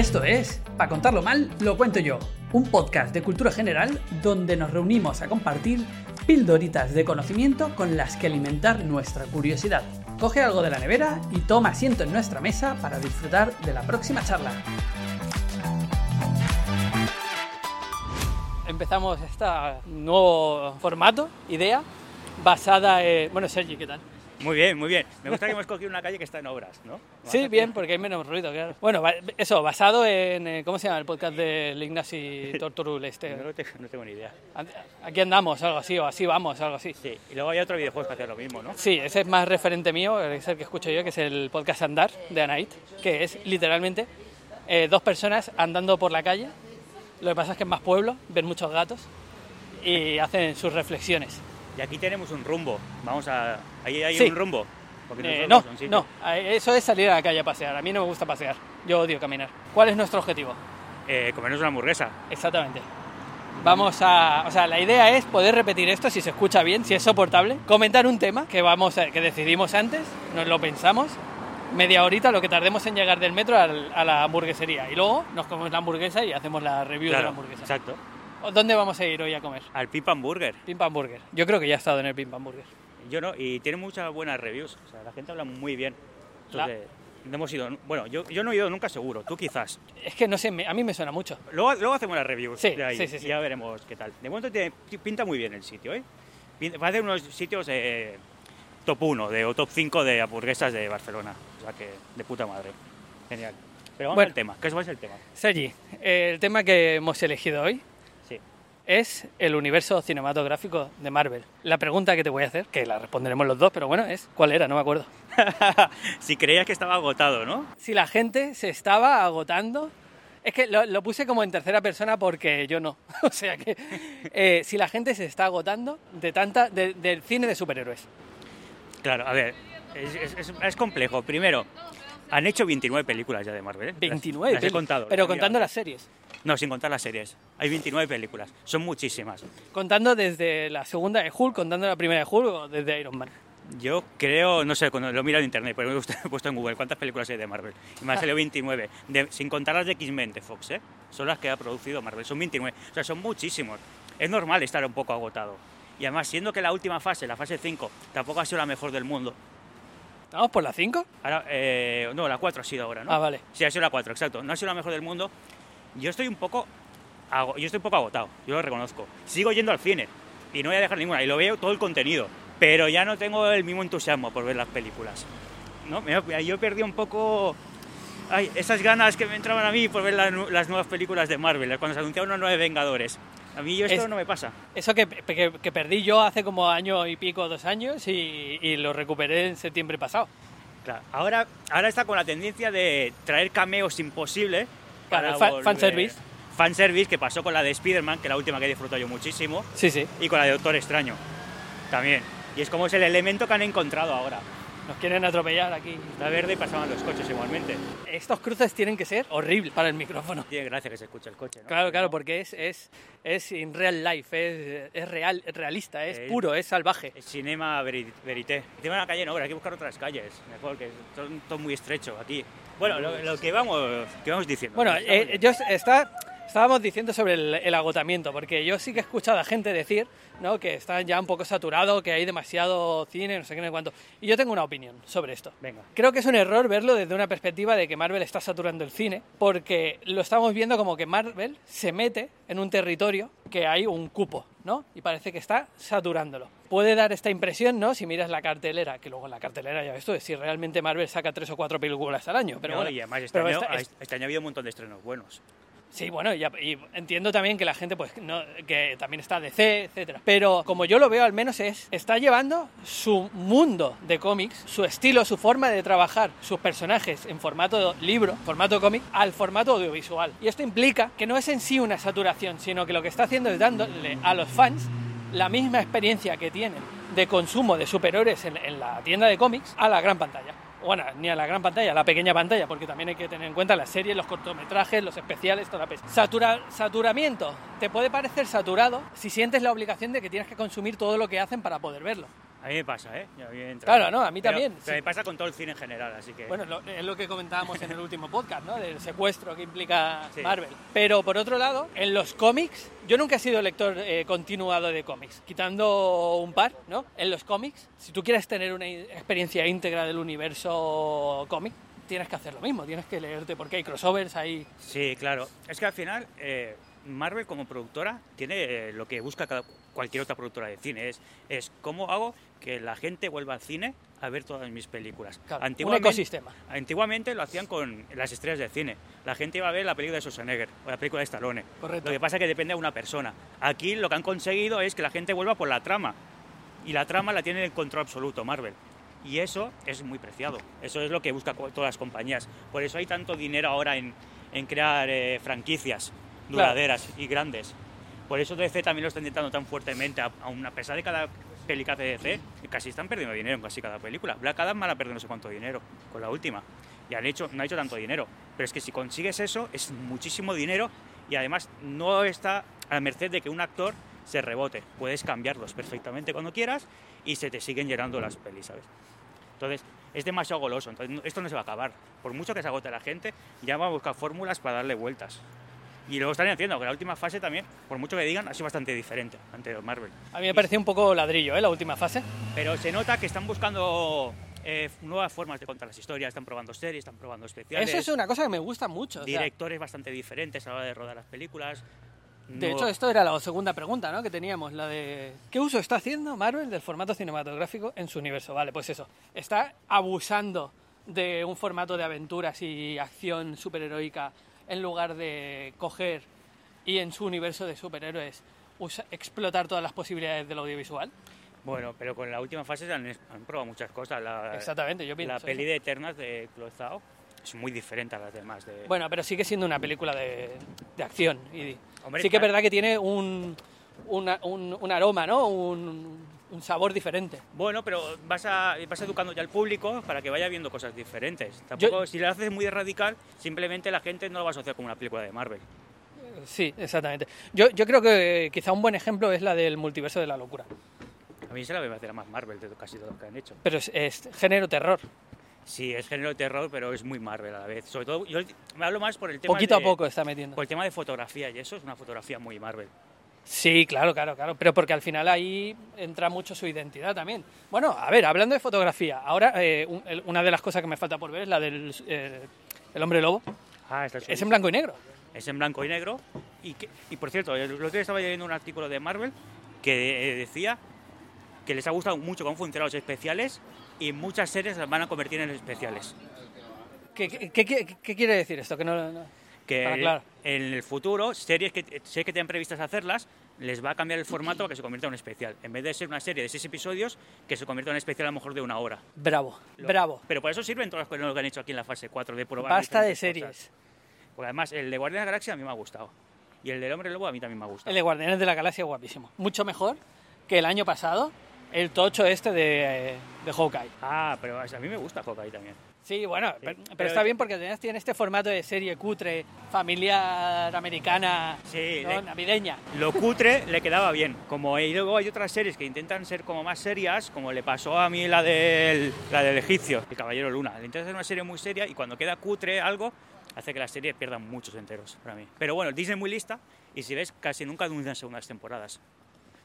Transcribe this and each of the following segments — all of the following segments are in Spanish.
Esto es, para contarlo mal, lo cuento yo, un podcast de cultura general donde nos reunimos a compartir pildoritas de conocimiento con las que alimentar nuestra curiosidad. Coge algo de la nevera y toma asiento en nuestra mesa para disfrutar de la próxima charla. Empezamos este nuevo formato, idea, basada en... Bueno, Sergi, ¿qué tal? Muy bien, muy bien. Me gusta que hemos cogido una calle que está en obras, ¿no? Sí, bien, porque hay menos ruido, claro. Bueno, eso, basado en. Eh, ¿Cómo se llama el podcast del Ignasi Torturul? Este? No, no, tengo ni idea. Aquí andamos, algo así, o así vamos, algo así. Sí, y luego hay otro videojuego que hace lo mismo, ¿no? Sí, ese es más referente mío, es el que escucho yo, que es el podcast Andar de Anait, que es literalmente eh, dos personas andando por la calle. Lo que pasa es que es más pueblo, ven muchos gatos y hacen sus reflexiones. Y aquí tenemos un rumbo. Vamos a. Ahí hay un rumbo. Eh, no, no, eso es salir a la calle a pasear. A mí no me gusta pasear. Yo odio caminar. ¿Cuál es nuestro objetivo? Eh, comernos una hamburguesa. Exactamente. Vamos a, o sea, la idea es poder repetir esto si se escucha bien, si es soportable, comentar un tema que vamos que decidimos antes, nos lo pensamos, media horita lo que tardemos en llegar del metro a la hamburguesería y luego nos comemos la hamburguesa y hacemos la review de la hamburguesa. Exacto. ¿Dónde vamos a ir hoy a comer? Al Pimp Hamburger. Pimp Hamburger. Yo creo que ya he estado en el Pimp Hamburger. Yo no, y tiene muchas buenas reviews. O sea, la gente habla muy bien. Entonces, no hemos ido. Bueno, yo, yo no he ido nunca seguro, tú quizás. Es que no sé, a mí me suena mucho. Luego, luego hacemos las reviews sí, de ahí, sí, sí, y ya veremos qué tal. De momento te, pinta muy bien el sitio, ¿eh? Va a ser unos sitios eh, top 1 de, o top 5 de hamburguesas de Barcelona. O sea que de puta madre. Genial. Pero vamos al tema. ¿Qué es el tema? Sergi, el tema que hemos elegido hoy es el universo cinematográfico de Marvel. La pregunta que te voy a hacer, que la responderemos los dos, pero bueno, es ¿cuál era? No me acuerdo. si creías que estaba agotado, ¿no? Si la gente se estaba agotando. Es que lo, puse como en tercera persona porque yo no. o sea que eh, si la gente se está agotando de tanta del cine de superhéroes. Claro, a ver, es, complejo. Primero, han hecho 29 películas ya de Marvel. ¿eh? 29, las, he contado. Pero contando las series. No, sin contar las series. Hay 29 películas. Son muchísimas. Contando desde la segunda de Hulk, contando la primera de Hulk o desde Iron Man. Yo creo, no sé, cuando lo miro en internet, pero me he puesto en Google cuántas películas hay de Marvel. Y me han salido 29, sin contar las de X-Men de Fox, ¿eh? Son las que ha producido Marvel, son 29. O sea, son muchísimos. Es normal estar un poco agotado. Y además, siendo que la última fase, la fase 5, tampoco ha sido la mejor del mundo. ¿Estamos por la 5? Eh, no, la 4 ha sido ahora, ¿no? Ah, vale. Sí, ha sido la 4, exacto. No ha sido la mejor del mundo yo estoy un poco yo estoy un poco agotado, yo lo reconozco. Sigo yendo al cine y no voy a dejar ninguna y lo veo todo el contenido, pero ya no tengo el mismo entusiasmo por ver las películas. ¿no? Yo perdí un poco ay, esas ganas que me entraban a mí por ver las, nuevas películas de Marvel, cuando se anunciaron los nueve Vengadores. A mí esto no me pasa. Eso que, perdí yo hace como año y pico, dos años, y, y lo recuperé en septiembre pasado. Claro, ahora, ahora está con la tendencia de traer cameos imposibles para fan, fanservice. Fanservice que pasó con la de Spider-Man, que es la última que he disfrutado yo muchísimo. Sí, sí. Y con la de Doctor Extraño. También. Y es como es el elemento que han encontrado ahora. Nos quieren atropellar aquí. La verde y pasaban los coches igualmente. Estos cruces tienen que ser horribles para el micrófono. Tiene gracia que se escuche el coche, ¿no? Claro, claro, porque es, es, es in real life, es, es real, realista, es, puro, es salvaje. Es cinema verité. Encima de la calle no, pero hay que buscar otras calles, mejor, que son todo muy estrecho aquí. Bueno, lo, que, vamos, que vamos diciendo. Bueno, eh, yo está Estábamos diciendo sobre el, agotamiento, porque yo sí que he escuchado a gente decir ¿no? que está ya un poco saturado, que hay demasiado cine, no sé qué, no sé cuánto. Y yo tengo una opinión sobre esto. Venga. Creo que es un error verlo desde una perspectiva de que Marvel está saturando el cine, porque lo estamos viendo como que Marvel se mete en un territorio que hay un cupo, ¿no? Y parece que está saturándolo. Puede dar esta impresión, ¿no? Si miras la cartelera, que luego en la cartelera ya ves tú, si realmente Marvel saca tres o cuatro películas al año. Pero bueno, y además este, año, este año ha habido un montón de estrenos buenos. Sí, bueno, y, entiendo también que la gente, pues, que también está DC, etcétera. Pero como yo lo veo, al menos es, está llevando su mundo de cómics, su estilo, su forma de trabajar, sus personajes en formato libro, formato cómic, al formato audiovisual. Y esto implica que no es en sí una saturación, sino que lo que está haciendo es dándole a los fans la misma experiencia que tienen de consumo de superhéroes en la tienda de cómics a la gran pantalla bueno, ni a la gran pantalla, a la pequeña pantalla, porque también hay que tener en cuenta las series, los cortometrajes, los especiales, toda la pesca. Satura, saturamiento. Te puede parecer saturado si sientes la obligación de que tienes que consumir todo lo que hacen para poder verlo. A mí me pasa, ¿eh? Y a mí me entra. Claro, no, a mí Pero- también, Pero sí. me pasa con todo el cine en general, así que... Bueno, lo- es lo que comentábamos en el último podcast, ¿no? Del secuestro que implica Sí. Marvel. Pero por otro lado, en los cómics, yo nunca he sido lector eh, continuado de cómics, quitando un par, ¿no? En los cómics, si tú quieres tener una experiencia íntegra del universo cómic, tienes que hacer lo mismo, tienes que leerte, porque hay crossovers, hay... Sí, claro. Es que al final eh, Marvel como productora tiene eh, lo que busca cada- cualquier otra productora de cine. Es, es cómo hago que la gente vuelva al cine a ver todas mis películas. Claro, un Antiguamente- ecosistema. Antiguamente lo hacían con las estrellas de cine. La gente iba a ver la película de Schwarzenegger o la película de Stallone. Correcto. Lo que pasa es que depende de una persona. Aquí lo que han conseguido es que la gente vuelva por la trama. Y la trama la tiene en control absoluto Marvel. Y eso es muy preciado. Eso es lo que buscan todas las compañías. Por eso hay tanto dinero ahora en, en crear eh, franquicias duraderas y grandes. Por eso DC también lo está intentando tan fuertemente. Aun a pesar de cada peli que DC, casi están perdiendo dinero en casi cada película. Black Adam van a perder no sé cuánto dinero con la última. Y han hecho, no ha hecho tanto dinero. Pero es que si consigues eso, es muchísimo dinero y además no está a merced de que un actor se rebote. Puedes cambiarlos perfectamente cuando quieras y se te siguen llenando las pelis, ¿sabes? Entonces, es demasiado goloso. Entonces, esto no se va a acabar. Por mucho que se agote la gente, ya va a buscar fórmulas para darle vueltas. Y lo están haciendo, que la última fase también, por mucho que digan, ha sido bastante diferente ante Marvel. A mí me pareció un poco ladrillo, ¿eh? La última fase. Pero se nota que están buscando eh, nuevas formas de contar las historias, están probando series, están probando especiales. Eso es una cosa que me gusta mucho. o sea, directores bastante diferentes a la hora de rodar las películas. De No- hecho, esto era la segunda pregunta ¿no? que teníamos, la de ¿qué uso está haciendo Marvel del formato cinematográfico en su universo? Vale, pues eso, está abusando de un formato de aventuras y acción superheroica en lugar de coger y en su universo de superhéroes usa- explotar todas las posibilidades del audiovisual. Bueno, pero con la última fase han, han probado muchas cosas. La, Exactamente, yo pienso La eso. peli de Eternas de Chloe Zhao es muy diferente a las demás. De... Bueno, pero sigue siendo una película de, de acción. Y Hombre, sí que es verdad que tiene un, una- un, un aroma, ¿no? Un, un sabor diferente. Bueno, pero vas, a, vas educando ya al público para que vaya viendo cosas diferentes. Tampoco, Yo- si le haces muy radical, simplemente la gente no lo va a asociar como una película de Marvel. Sí, exactamente. Yo, yo creo que quizá un buen ejemplo es la del multiverso de la locura. A mí se la me la más Marvel de casi todo lo que han hecho. Pero es, es género terror. Sí, es género terror, pero es muy Marvel a la vez. Sobre todo, yo me hablo más por el tema Poquito de, a poco está metiendo. Por el tema de fotografía, y eso es una fotografía muy Marvel. Sí, claro, claro, claro. Pero porque al final ahí entra mucho su identidad también. Bueno, a ver, hablando de fotografía, ahora eh, un- el- una de las cosas que me falta por ver es la del eh, el hombre lobo. Ah, está Es en blanco y negro. es en blanco y negro. Y, que- y por cierto, el otro día estaba leyendo un artículo de Marvel que eh, decía que les ha gustado mucho cómo funcionan los especiales y muchas series las van a convertir en especiales. ¿Qué, qué- qué- qué- qué quiere decir esto? Que no, no- Que Para en el futuro, series que, series que tienen previstas hacerlas, les va a cambiar el formato para que se convierta en un especial. En vez de ser una serie de seis episodios, que se convierta en un especial a lo mejor de una hora. Bravo, Lo- bravo. Pero por eso sirven todas las cosas que han hecho aquí en la fase 4 de probar Basta de series. cosas. Porque además, el de Guardianes de la Galaxia a mí me ha gustado. Y el del Hombre Lobo a mí también me ha gustado. El de Guardianes de la Galaxia guapísimo. Mucho mejor que el año pasado, el tocho este de, de Hawkeye. Ah, pero a mí me gusta Hawkeye también. Sí, bueno, pero, pero pero- está bien porque además tiene este formato de serie cutre, familiar, americana, Sí, ¿no? le- navideña. Lo cutre le quedaba bien. Como y luego hay otras series que intentan ser como más serias, como le pasó a mí la del, la del egipcio, el Caballero Luna. Le intentan hacer una serie muy seria y cuando queda cutre algo, hace que la serie pierda muchos enteros para mí. Pero bueno, Disney muy lista y si ves, casi nunca anuncian segundas temporadas.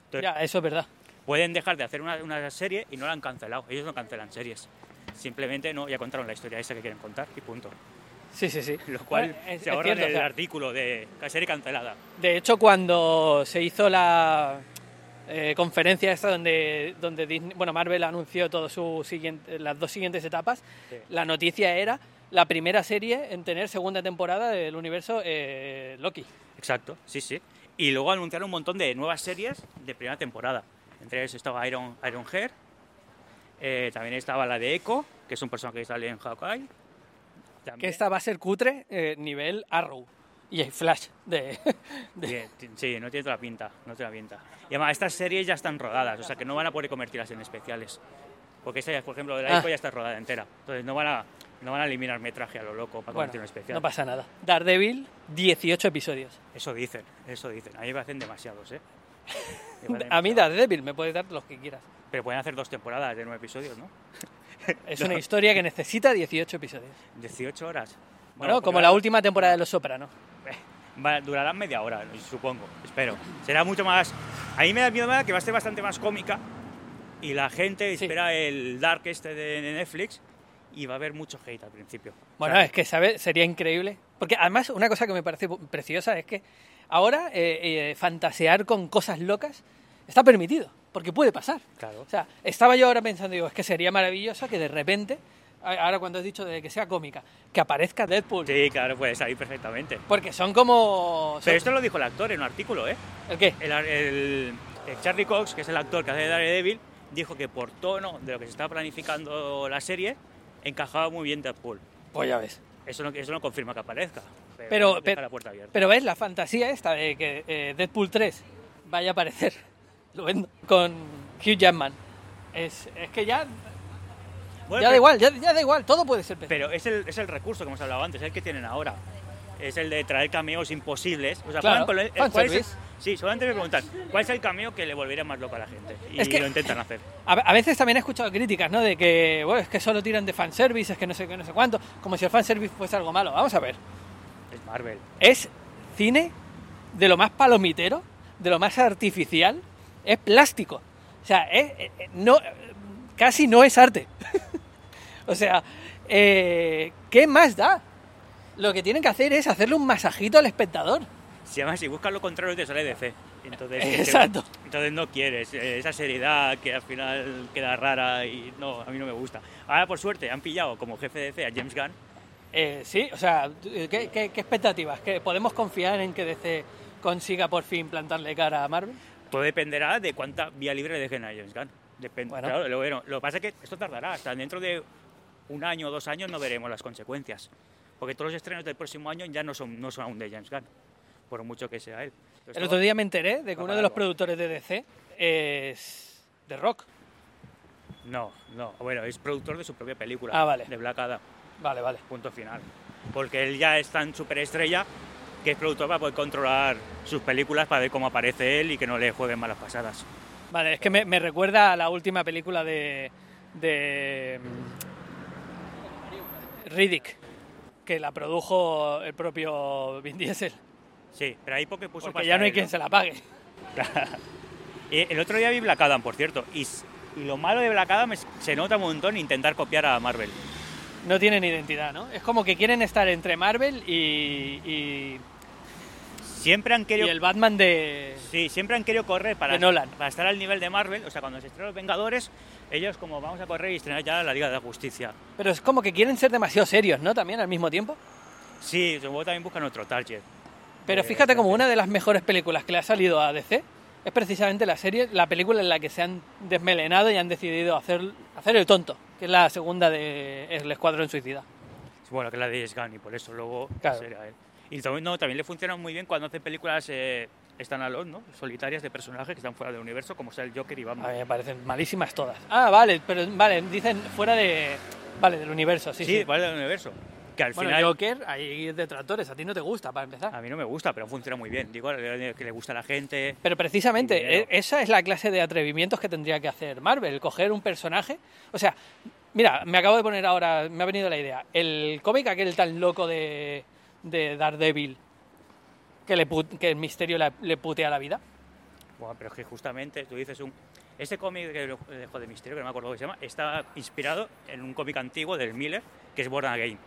Entonces, Ya, eso es verdad. pueden dejar de hacer una, una serie y no la han cancelado. Ellos no cancelan series. Simplemente no, ya contaron la historia esa que quieren contar y punto. Sí, sí, sí. Lo cual Bueno, es- se o el sea, artículo de serie cancelada. De hecho, cuando se hizo la eh, conferencia esta donde, donde Disney- bueno, Marvel anunció todo su siguiente, las dos siguientes etapas, Sí. la noticia era la primera serie en tener segunda temporada del universo eh, Loki. Exacto, sí, sí. Y luego anunciaron un montón de nuevas series de primera temporada. Entre ellos estaba Iron, Iron Hair, eh, también estaba la de Echo, que es un personaje que sale en Hawkeye. Que También- esta va a ser cutre eh, nivel Arrow. Y hay Flash de... de- ti- Sí, no tiene toda la pinta, no tiene la pinta. Y además estas series ya están rodadas, o sea que no van a poder convertirlas en especiales. Porque esta, por ejemplo, de la Ah. Echo ya está rodada entera. Entonces no van a, no van a eliminar metraje a lo loco para bueno, convertirlo en especial. no pasa nada. Daredevil, 18 episodios. Eso dicen, eso dicen. A mí me parecen demasiados, ¿eh? Me A mí. Daredevil me puedes dar los que quieras. Pero pueden hacer dos temporadas de nueve episodios, ¿no? Es una historia que necesita 18 episodios. 18 horas. Bueno, como la última temporada de Los Sopranos. Durarán media hora, supongo, espero. Será mucho más... A mí me da miedo que va a ser bastante más cómica y la gente Sí. espera el Dark este de Netflix y va a haber mucho hate al principio. Bueno, es que ¿sabes? sería increíble. Porque además una cosa que me parece preciosa es que ahora eh, eh, fantasear con cosas locas está permitido, porque puede pasar. Claro. O sea, estaba yo ahora pensando, digo, es que sería maravilloso que de repente, ahora cuando has dicho de que sea cómica, que aparezca Deadpool. Sí, claro, puede salir perfectamente. Porque son como... Pero esto lo dijo el actor en un artículo, ¿eh? ¿El qué? El, el- el Charlie Cox, que es el actor que hace de Daredevil, dijo que por tono de lo que se está planificando la serie, encajaba muy bien Deadpool. Pues ya ves. Eso no, eso no confirma que aparezca. Pero, pero, la puerta abierta. pero ves la fantasía esta de que eh, Deadpool 3 vaya a aparecer lo vendo, con Hugh Jackman. Es, es que ya, Bueno, ya da igual, ya, ya da igual, todo puede ser perfecto. Pero es el, es el recurso que hemos hablado antes, es el que tienen ahora. Es el de traer cameos imposibles. O sea, Claro, ponen- ponen- ¿cuál es el- sí, solamente me preguntan, ¿cuál es el cameo que le volvería más loco a la gente? Y Es que- lo intentan hacer. A, a veces también he escuchado críticas, ¿no? De que, bueno, es que solo tiran de fanservice, es que no sé qué, no sé cuánto, como si el fanservice fuese algo malo. Vamos a ver, Es Marvel. es cine de lo más palomitero, de lo más artificial, es plástico. O sea, es- eh, eh, no, casi no es arte. o sea, eh, ¿qué más da? Lo que tienen que hacer es hacerle un masajito al espectador. Si además si buscas lo contrario te sale DC. Entonces, Exacto. entonces no quieres esa seriedad que al final queda rara y no, a mí no me gusta. Ahora por suerte han pillado como jefe de DC a James Gunn. Eh, sí, o sea, ¿qué, qué, qué expectativas? ¿Que ¿Podemos confiar en que DC consiga por fin plantarle cara a Marvel? Todo dependerá de cuánta vía libre dejen a James Gunn. Depende. Bueno. Claro, lo, bueno, lo que pasa es que esto tardará. Hasta dentro de un año o dos años no veremos las consecuencias. Porque todos los estrenos del próximo año ya no son, no son aún de James Gunn. Por mucho que sea él. Entonces, El otro día me enteré de que uno de los productores de DC es The Rock. No, no. Bueno, es productor de su propia película. Ah, vale. De Black Adam. Vale, vale. Punto final. Porque él ya es tan superestrella que es productor para poder controlar sus películas para ver cómo aparece él y que no le jueguen malas pasadas. Vale, es que me, me recuerda a la última película de. de. mm, Riddick, que la produjo el propio Vin Diesel. Sí, pero ahí porque puso Porque ya no hay quien se la pague. Eh, El otro día vi Black Adam, por cierto, y, y lo malo de Black Adam es se nota un montón intentar copiar a Marvel. No tienen identidad, ¿no? Es como que quieren estar entre Marvel y. y, Siempre han y querido... el Batman de. Sí, siempre han querido correr para, De Nolan. para estar al nivel de Marvel. O sea, cuando se estrenan los Vengadores, ellos como vamos a correr y estrenar ya la Liga de la Justicia. Pero es como que quieren ser demasiado serios, ¿no? También al mismo tiempo. Sí, luego también buscan otro target. Pero Eh, fíjate como una de las mejores películas que le ha salido a DC es precisamente la serie, la película en la que se han desmelenado y han decidido hacer, hacer el tonto, que es la segunda de El Escuadrón Suicida. Bueno, que la de James Gunn y por eso luego Claro. será él. Y también, no, también le funciona muy bien cuando hace películas eh, standalone, ¿no? Solitarias de personajes que están fuera del universo, como sea el Joker y A Batman. mí me parecen malísimas todas. Ah, vale, pero vale, dicen fuera de... Vale, del universo, sí, sí, sí. fuera del universo. Que al Bueno, final Joker, hay detractores, a ti no te gusta, para empezar. a mí no me gusta, pero funciona muy bien. Digo, que le gusta a la gente. Pero precisamente, e- esa es la clase de atrevimientos que tendría que hacer Marvel, coger un personaje. O sea, mira, me acabo de poner ahora, me ha venido la idea. El cómic aquel tan loco de, de Daredevil, que, le put- que el misterio le, le putea la vida. Bueno, pero es que justamente tú dices un. Este cómic que lo dejo de misterio, que no me acuerdo cómo se llama, está inspirado en un cómic antiguo del Miller, que es Born Again,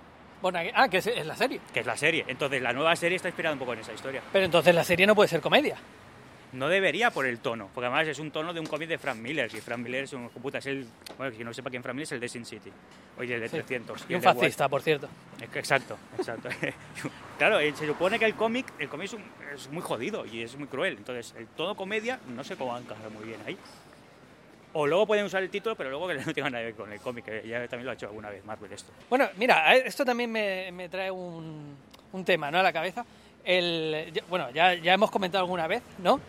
Bueno, ah, que es, es la serie. que es la serie. Entonces, la nueva serie está inspirada un poco en esa historia. Pero entonces la serie no puede ser comedia. No debería por el tono, porque además es un tono de un cómic de Frank Miller. Y Frank Miller es un puta, es el. Bueno, si no sepa quién Frank Miller es el de Sin City. Oye, el de Sí. 300. Y el un White. fascista, por cierto. Que- Exacto, exacto. claro, eh, se supone que el cómic, el cómic es, un- es muy jodido y es muy cruel. Entonces, el tono comedia no sé cómo va a encajar muy bien ahí. O luego pueden usar el título, pero luego que no tenga nada que ver con el cómic, que ya también lo ha hecho alguna vez Marvel esto. Bueno, mira, esto también me, me trae un, un tema ¿no? a la cabeza. El, bueno, ya, ya hemos comentado alguna vez, ¿no?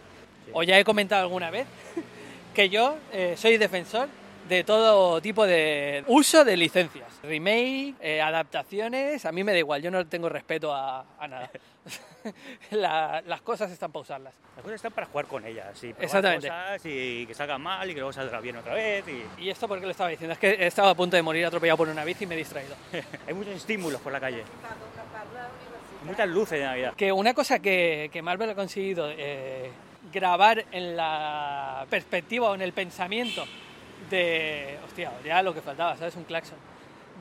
O ya he comentado alguna vez que yo eh, soy defensor de todo tipo de uso de licencias. Remake, eh, adaptaciones, a mí me da igual, yo no tengo respeto a, a nada. La- las cosas están para usarlas. Las cosas están para jugar con ellas, y Exactamente. cosas y que salgan mal y que luego saldrá bien otra vez. Y... ¿Y esto por qué lo estaba diciendo? Es que estaba a punto de morir atropellado por una bici y me he distraído. Hay muchos estímulos por la calle. Muchas luces de Navidad. Que una cosa que, que Marvel ha conseguido eh, grabar en la perspectiva o en el pensamiento de. Hostia, ya lo que faltaba, ¿sabes? Un claxon.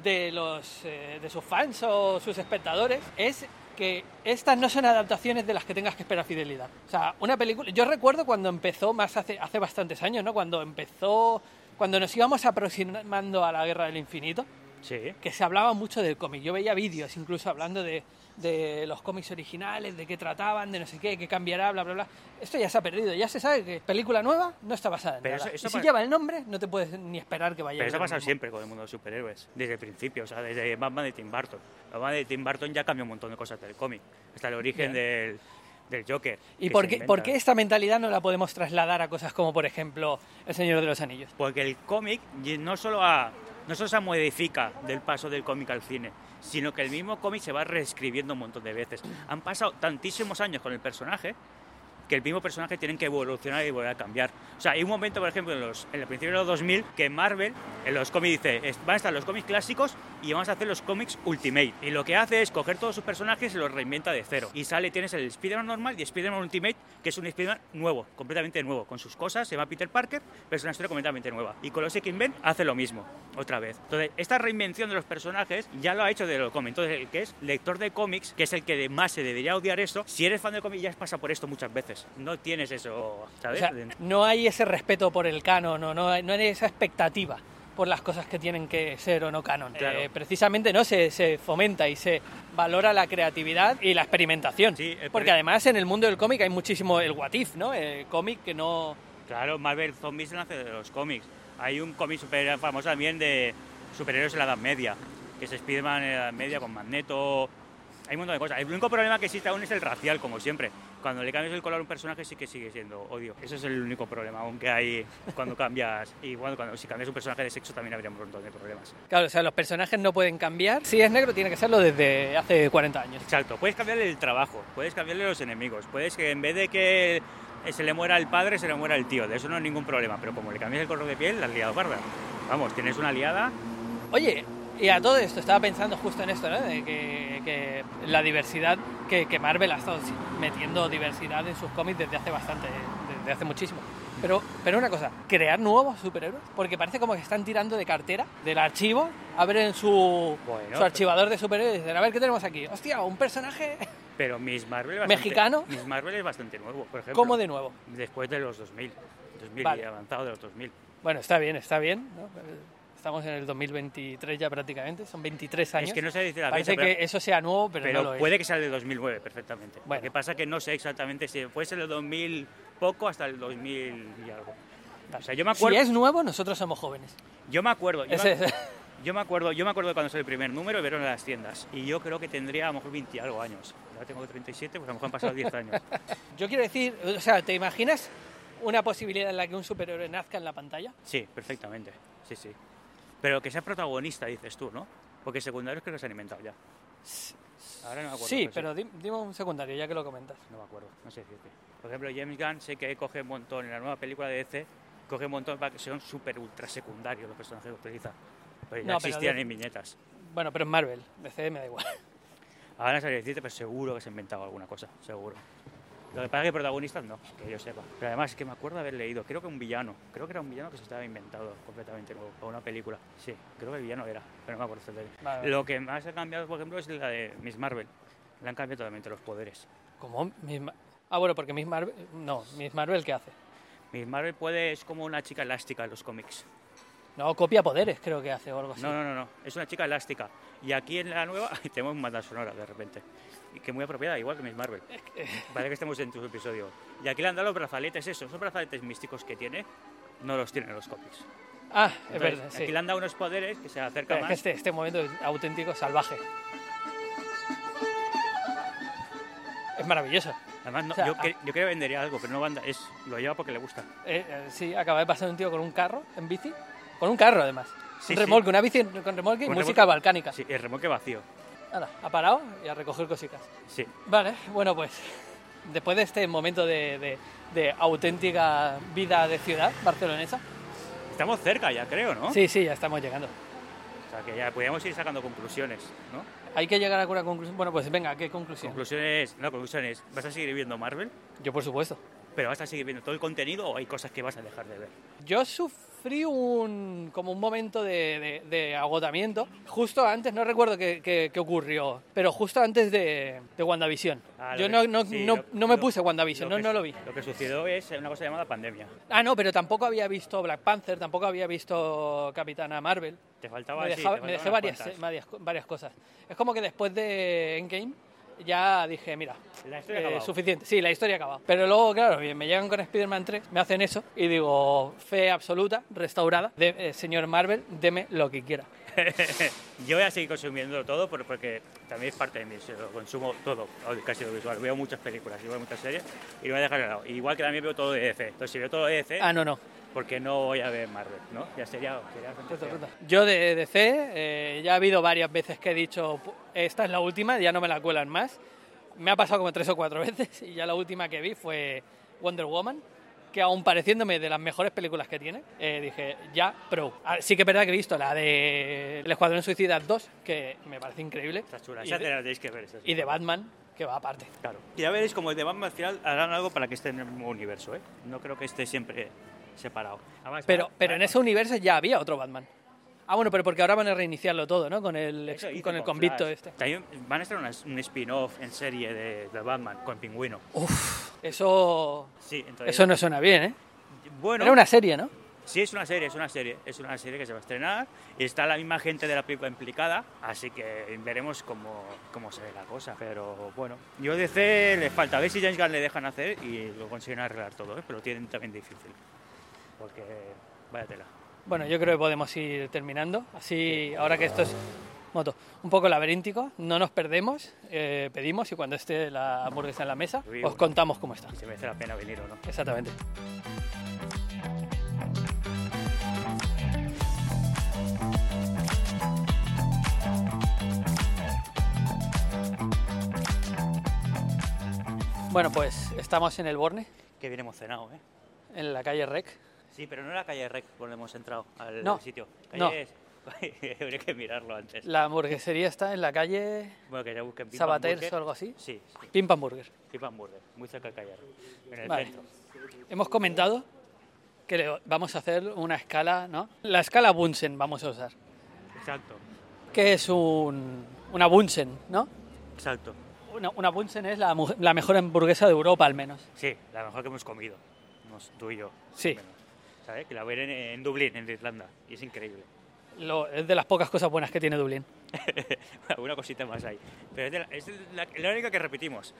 De, los, eh, de sus fans o sus espectadores es que estas no son adaptaciones de las que tengas que esperar fidelidad. O sea, una película. Yo recuerdo cuando empezó, más hace, hace bastantes años, ¿no? Cuando empezó. Cuando nos íbamos aproximando a la guerra del infinito Sí. que se hablaba mucho del cómic. Yo veía vídeos incluso hablando de, de los cómics originales, de qué trataban, de no sé qué, qué cambiará, bla, bla, bla. Esto ya se ha perdido. Ya se sabe que película nueva no está basada en Pero nada. eso- eso y si lleva el nombre, no te puedes ni esperar que vaya Pero eso ha pasado siempre con el mundo de superhéroes, desde el principio, o sea, desde Batman de Tim Burton. Batman de Tim Burton ya cambió un montón de cosas del cómic, hasta el origen del, del Joker. ¿Y por qué, por qué esta mentalidad no la podemos trasladar a cosas como, por ejemplo, El Señor de los Anillos? Porque el cómic no solo, a- no solo se modifica del paso del cómic al cine, sino que el mismo cómic se va reescribiendo un montón de veces. Han pasado tantísimos años con el personaje que el mismo personaje tienen que evolucionar y volver a cambiar. O sea, hay un momento, por ejemplo, en, los, en el principio de los 2000, que Marvel, en los cómics dice, "Es- van a estar los cómics clásicos y vamos a hacer los cómics Ultimate. Y lo que hace es coger todos sus personajes y los reinventa de cero. Y sale, tienes el Spider-Man normal y Spider-Man Ultimate, que es un Spider-Man nuevo, completamente nuevo, con sus cosas, se llama Peter Parker, pero es una historia completamente nueva. Y con los X-Men hace lo mismo, otra vez. Entonces, esta reinvención de los personajes ya lo ha hecho de los cómics. Entonces, el que es lector de cómics, que es el que más se debería odiar esto, si eres fan de cómics ya has pasado por esto muchas veces. No tienes eso, O ¿sabes? sea, no hay ese respeto por el canon, no, no, no hay esa expectativa por las cosas que tienen que ser o no canon. Claro. Eh, precisamente no se, se fomenta y se valora la creatividad y la experimentación. Sí, eh, Porque además en el mundo del cómic hay muchísimo el what if, ¿no? El cómic que no... Claro, Marvel Zombies nace de los cómics. Hay un cómic super famoso también de superhéroes en la Edad Media, que es Spider-Man en la Edad Media con Magneto. Hay un montón de cosas. El único problema que existe aún es el racial, como siempre. Cuando le cambias el color a un personaje sí que sigue siendo odio. Ese es el único problema, aunque hay cuando cambias. Y bueno, cuando si cambias un personaje de sexo también habría un montón de problemas. Claro, o sea, los personajes no pueden cambiar. Si es negro tiene que serlo desde hace 40 años. Exacto, puedes cambiarle el trabajo, puedes cambiarle los enemigos, puedes que en vez de que se le muera el padre, se le muera el tío, de eso no hay ningún problema, pero como le cambias el color de piel, la has liado parda. Vamos, tienes una liada, Oye, y a todo esto, estaba pensando justo en esto, ¿no? De que, que la diversidad, que, que Marvel ha estado metiendo diversidad en sus cómics desde hace bastante, desde hace muchísimo. Pero, pero una cosa, crear nuevos superhéroes, porque parece como que están tirando de cartera, del archivo, abren su, Bueno, su archivador de superhéroes y dicen, a ver, ¿qué tenemos aquí? Hostia, un personaje pero Miss Marvel es bastante, ¿Mexicano? Miss Marvel es bastante nuevo, por ejemplo. como de nuevo. Después de los 2000, 2000 Vale. y avanzado de los 2000. Bueno, está bien, está bien. ¿no? Estamos en el 2023 ya prácticamente, son 23 años. Es que no sé decir la Parece fecha, que pero, eso sea nuevo, pero, pero no lo es. puede que sea de 2009 perfectamente. Bueno. Lo que pasa que no sé exactamente si puede ser del 2000 poco hasta el 2000 y algo. O sea, yo me acuerdo, Si es nuevo, nosotros somos jóvenes. yo me acuerdo, yo me- es- Yo me acuerdo, yo me acuerdo de cuando salió el primer número y vieron en las tiendas. Y yo creo que tendría a lo mejor 20 y algo años. Ahora tengo 37, pues a lo mejor han pasado 10 años. Yo quiero decir, o sea, ¿te imaginas una posibilidad en la que un superhéroe nazca en la pantalla? Sí, perfectamente. Sí, sí. Pero que sea protagonista, dices tú, ¿no? Porque secundarios creo que se han inventado ya. Ahora no me acuerdo. Sí, pero di- dime un secundario, ya que lo comentas. No me acuerdo, no sé decirte. Por ejemplo, James Gunn sé que coge un montón en la nueva película de DC, coge un montón para que sean súper ultra secundarios los personajes que utiliza. Pero ya No, pero existían de- en viñetas. Bueno, pero en Marvel, DC me da igual. Ahora no sabría decirte, pero seguro que se ha inventado alguna cosa, seguro. Lo que pasa es que protagonistas no, que yo sepa. Pero además es que me acuerdo haber leído, creo que un villano, creo que era un villano que se estaba inventado completamente nuevo, para una película. Sí, creo que el villano era, pero no me acuerdo. Vale. Lo que más ha cambiado, por ejemplo, es la de Miss Marvel. Le han cambiado totalmente los poderes. ¿Cómo? Miss Ah, bueno, porque Miss Marvel... No, Miss Marvel, ¿qué hace? Miss Marvel puede, es como una chica elástica en los cómics. No, copia poderes, creo que hace o algo así. No, no, no, no, es una chica elástica. Y aquí en la nueva tenemos banda sonora de repente. Y que muy apropiada, igual que Miss Marvel. Parece que estemos en tu episodio. Y aquí le han dado los brazaletes, eso, esos brazaletes místicos que tiene, no los tienen en los cómics. Ah, es Entonces, verdad, sí. Aquí le han dado unos poderes que se acercan es más. este, este momento es auténtico salvaje. Es maravilloso. Además, no- o sea, yo, que- yo creo que vendería algo, pero no banda, es, lo lleva porque le gusta. Eh, eh, sí, acaba de pasar un tío con un carro en bici Con un carro, además. Sí, un sí. remolque, una bici con remolque y música remolque- balcánica. Sí, el remolque vacío. Nada, ha parado y a recoger cositas. Sí. Vale, bueno, pues después de este momento de, de- de auténtica vida de ciudad barcelonesa, Estamos cerca ya, creo, ¿no? sí, sí, ya estamos llegando. O sea, que ya podríamos ir sacando conclusiones, ¿no? Hay que llegar a una conclusión. Bueno, pues venga, ¿qué conclusión? Conclusiones, no, conclusiones. ¿Vas a seguir viendo Marvel? Yo, por supuesto. ¿Pero vas a seguir viendo todo el contenido o hay cosas que vas a dejar de ver? Yo sufrí un como un momento de, de- de agotamiento justo antes, no recuerdo qué, qué- qué ocurrió, pero justo antes de, de WandaVision. Ah, Yo que- no, no, sí, no, lo- no me lo- puse WandaVision, no, no lo vi. Lo que sucedió es una cosa llamada pandemia. Ah, no, pero tampoco había visto Black Panther, tampoco había visto Capitana Marvel. Te faltaba me, sí, dejaba- te me dejé varias, varias, varias cosas. Es como que después de Endgame ya dije, mira, La historia eh, suficiente. Sí, la historia acaba. Pero luego, claro, me llegan con Spider-Man 3, me hacen eso y digo, fe absoluta, restaurada, de, eh, señor Marvel, deme lo que quiera. Yo voy a seguir consumiendo todo por- porque también es parte de mí, lo consumo todo, casi audiovisual. Veo muchas películas y veo muchas series y lo voy a dejar de lado. Igual que también veo todo de DC. Entonces, si veo todo de DC, Ah, no, no. ¿Por qué no voy a ver Marvel? ¿no? Ya sería, sería. Yo de DC, eh, ya ha habido varias veces que he dicho, "Pu- esta es la última, ya no me la cuelan más. Me ha pasado como tres o cuatro veces y ya la última que vi fue Wonder Woman, que aún pareciéndome de las mejores películas que tiene, eh, dije, ya, pro. Ah, Sí que es verdad que he visto la de El Escuadrón Suicida 2, que me parece increíble, Está chula. y Esa te la tenéis que ver. esa y de Batman, que va aparte. Claro. Y ya veréis como el de Batman al final harán algo para que esté en el mismo universo, ¿eh? No creo que esté siempre separado. Además, Pero, pero en ese universo ya había otro Batman. Ah, bueno, pero porque ahora van a reiniciarlo todo, ¿no? Con el, hizo con el con convicto Flash. este. También van a estar una- un spin-off en serie de, de Batman con Pingüino. Uf, eso, Sí, entonces... eso no suena bien, ¿eh? Bueno, Era una serie, ¿no? sí, es una serie, es una serie. Es una serie que se va a estrenar y está la misma gente de la película implicada, así que veremos cómo, cómo se ve la cosa. Pero bueno, yo DC le falta a ver si James Gunn le dejan hacer y lo consiguen arreglar todo, ¿eh? pero lo tienen también difícil. Porque, vaya tela. Bueno, yo creo que podemos ir terminando. Así, ahora que esto es moto, un poco laberíntico, no nos perdemos, eh, pedimos y cuando esté la hamburguesa en la mesa, Uy, os contamos cómo está. Si merece la pena venir o no. Exactamente. Bueno, pues estamos en el Borne, Que bien emocionado, ¿eh? en la calle Rec. Sí, pero no era calle Rec donde hemos entrado al No, sitio. no. Calle Habría que mirarlo antes. La hamburguesería está en la calle Bueno, que ya busquen Sabaters o algo así. Sí, sí, Pim Pam Burger. Pim Pam Burger, muy cerca de calle Rec, en el Vale. centro. Hemos comentado que vamos a hacer una escala, ¿no? La escala Bunsen vamos a usar. Exacto, que es un, una Bunsen, ¿no? exacto. Una, una Bunsen es la, mejor hamburguesa de Europa, al menos. Sí, la mejor que hemos comido. Tú y yo. Sí. ¿Sabes? Que la voy a ver en, en Dublín, en Irlanda. Y es increíble. Lo- es de las pocas cosas buenas que tiene Dublín. Alguna cosita más hay. Pero es, de la, es de la, la única que repetimos.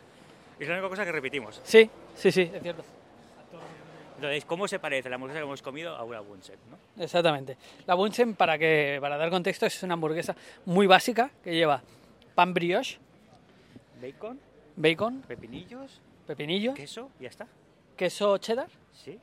Es la única cosa que repetimos. Sí, sí, sí, es cierto. Entonces, ¿cómo se parece la hamburguesa que hemos comido a una Bunsen? ¿no? Exactamente. La Bunsen, para, que, para dar contexto, es una hamburguesa muy básica que lleva pan brioche, Bacon, bacon, pepinillos, pepinillos, queso, y ya está. queso cheddar Sí,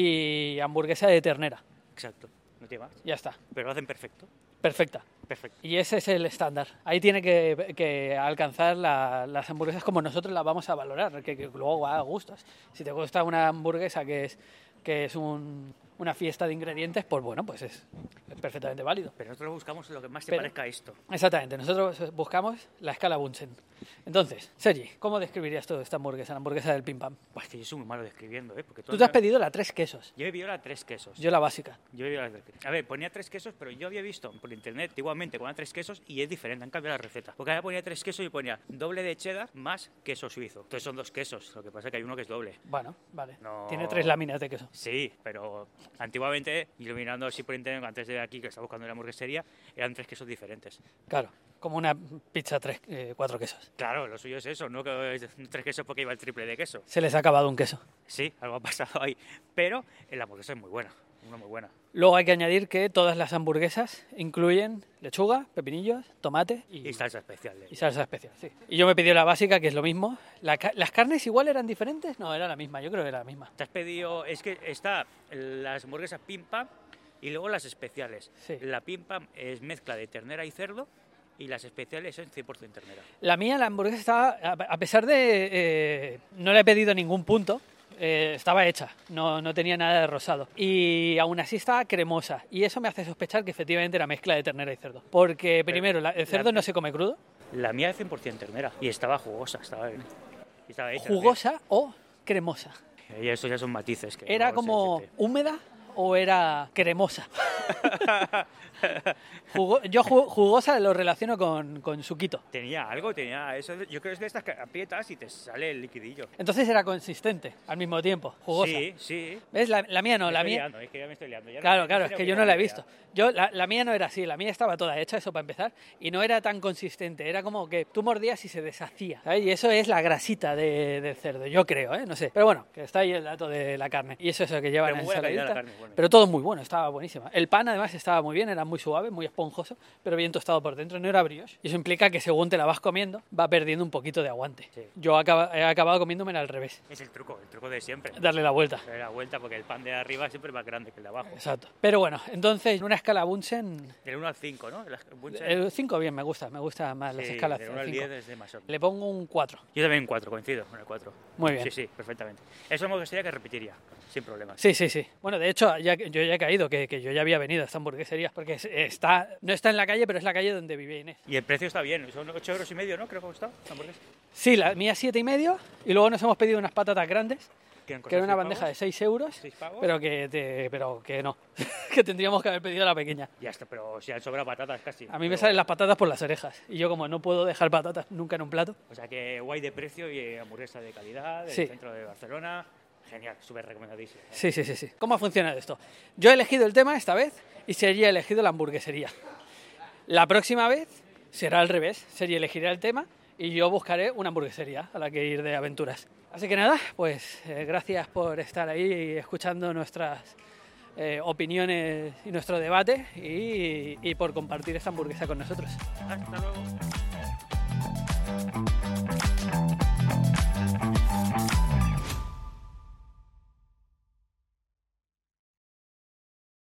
y hamburguesa de ternera. exacto. No tiene más. Ya está. Pero lo hacen perfecto. Perfecta. Perfecto. Y ese es el estándar. Ahí tiene que, que alcanzar la- las hamburguesas como nosotros las vamos a valorar, que, que luego va a gustos. Si te gusta una hamburguesa que es, que es un- una fiesta de ingredientes, pues bueno, pues es, es perfectamente válido. Pero nosotros buscamos lo que más se parezca a esto. Exactamente, nosotros buscamos la escala Bunsen. Entonces, Sergi, ¿cómo describirías tú esta hamburguesa, la hamburguesa del Pim Pam? Buah, es que yo soy muy malo describiendo, ¿eh? Porque Tú te has pedido la tres quesos, Yo he pedido la tres quesos. yo la básica. Yo he pedido la tres quesos. A ver, ponía tres quesos, pero yo había visto por internet igualmente con tres quesos y es diferente, han cambiado la receta. Porque ahora ponía tres quesos y ponía doble de cheddar más queso suizo. Entonces son dos quesos, lo que pasa es que hay uno que es doble. Bueno, vale. No. Tiene tres láminas de queso. Sí, pero antiguamente, mirando así por internet antes de aquí, que estaba buscando la hamburguesería, eran tres quesos diferentes. Claro, como una pizza tres, eh, cuatro quesos. Claro, lo suyo es eso, no que es tres quesos porque iba el triple de queso. Se les ha acabado un queso. Sí, algo ha pasado ahí. Pero la hamburguesa es muy buena, una muy buena. Luego hay que añadir que todas las hamburguesas incluyen lechuga, pepinillos, tomate y, Y salsa especial. de- y salsa especial. Sí. Y yo me pedí la básica, que es lo mismo. La ca- ¿Las carnes igual eran diferentes? No, era la misma, yo creo que era la misma. Te has pedido, es que está las hamburguesas Pim Pam, Y luego las especiales. Sí. La pim pam es mezcla de ternera y cerdo y las especiales son 100% ternera. La mía, la hamburguesa estaba, a a pesar de... eh, no le he pedido ningún punto, eh, estaba hecha, no, no tenía nada de rosado. Y aún así estaba cremosa. Y eso me hace sospechar que efectivamente era mezcla de ternera y cerdo. Porque primero, la- el cerdo no se come crudo, La mía es 100% ternera y estaba jugosa, estaba bien. Estaba hecha jugosa o cremosa. Y eso ya son matices. Que ¿Era no como húmeda o era cremosa? Jugo- yo ju- jugosa lo relaciono con, con suquito. Tenía algo, tenía eso. Yo creo que es de estas que aprietas y te sale el liquidillo. Entonces era consistente al mismo tiempo, jugosa. Sí, sí. ¿Ves? La, la mía no, Me la mía... liando, es que ya me estoy liando. ya Claro, no claro, es que yo no la he visto. Yo, la, la mía no era así, la mía estaba toda hecha, eso para empezar, y no era tan consistente, era como que tú mordías y se deshacía, ¿sabes? Y eso es la grasita de- del cerdo, yo creo, ¿eh? No sé. Pero bueno, que está ahí el dato de la carne. Y eso es lo que lleva la ensaladita. bueno. Pero todo muy bueno, estaba buenísima. El pan además estaba muy bien, era muy suave, muy esponjoso, pero bien tostado por dentro, no era brioche. Y eso implica que según te la vas comiendo, va perdiendo un poquito de aguante. Sí. Yo acaba- he acabado comiéndomela al revés, Es el truco, el truco de siempre. darle la vuelta. Darle la vuelta porque el pan de arriba siempre es más grande que el de abajo. Exacto. Pero bueno, entonces, en una escala Bunsen, Del 1 al 5, ¿no? El Bunsen, El 5 bien, me gusta, me gusta más las sí, escalas. Del 1 al cinco. 10 es de. Le pongo un 4. Yo también 4, coincido con el 4. Muy bien. Sí, sí, perfectamente. Eso es sería que repetiría, sin problemas. Sí, sí, sí. Bueno, de hecho, ya, yo ya he caído, que, que yo ya había venido a esta hamburguesería, porque es- está, no está en la calle, pero es la calle donde vive Inés. Y el precio está bien, son 8 euros y medio, ¿no? Creo que hamburguesa. Sí, la mía siete y medio, y luego nos hemos pedido unas patatas grandes, Que era una bandeja de pavos. 6 euros, ¿Seis pavos? pero que, te- pero que no, que tendríamos que haber pedido la pequeña. Ya está, pero si han sobrado patatas casi. A mí me Pero- salen las patatas por las orejas, y yo como no puedo dejar patatas nunca en un plato, O sea que guay de precio y hamburguesa de calidad, del Sí. centro de Barcelona. Genial, súper recomendadísimo. Sí, sí, sí, sí. ¿Cómo funciona esto? Yo he elegido el tema esta vez y sería elegido la hamburguesería. La próxima vez será al revés, sería elegiré el tema y yo buscaré una hamburguesería a la que ir de aventuras. Así que nada, pues eh, gracias por estar ahí escuchando nuestras eh, opiniones y nuestro debate y, y por compartir esta hamburguesa con nosotros. Hasta luego.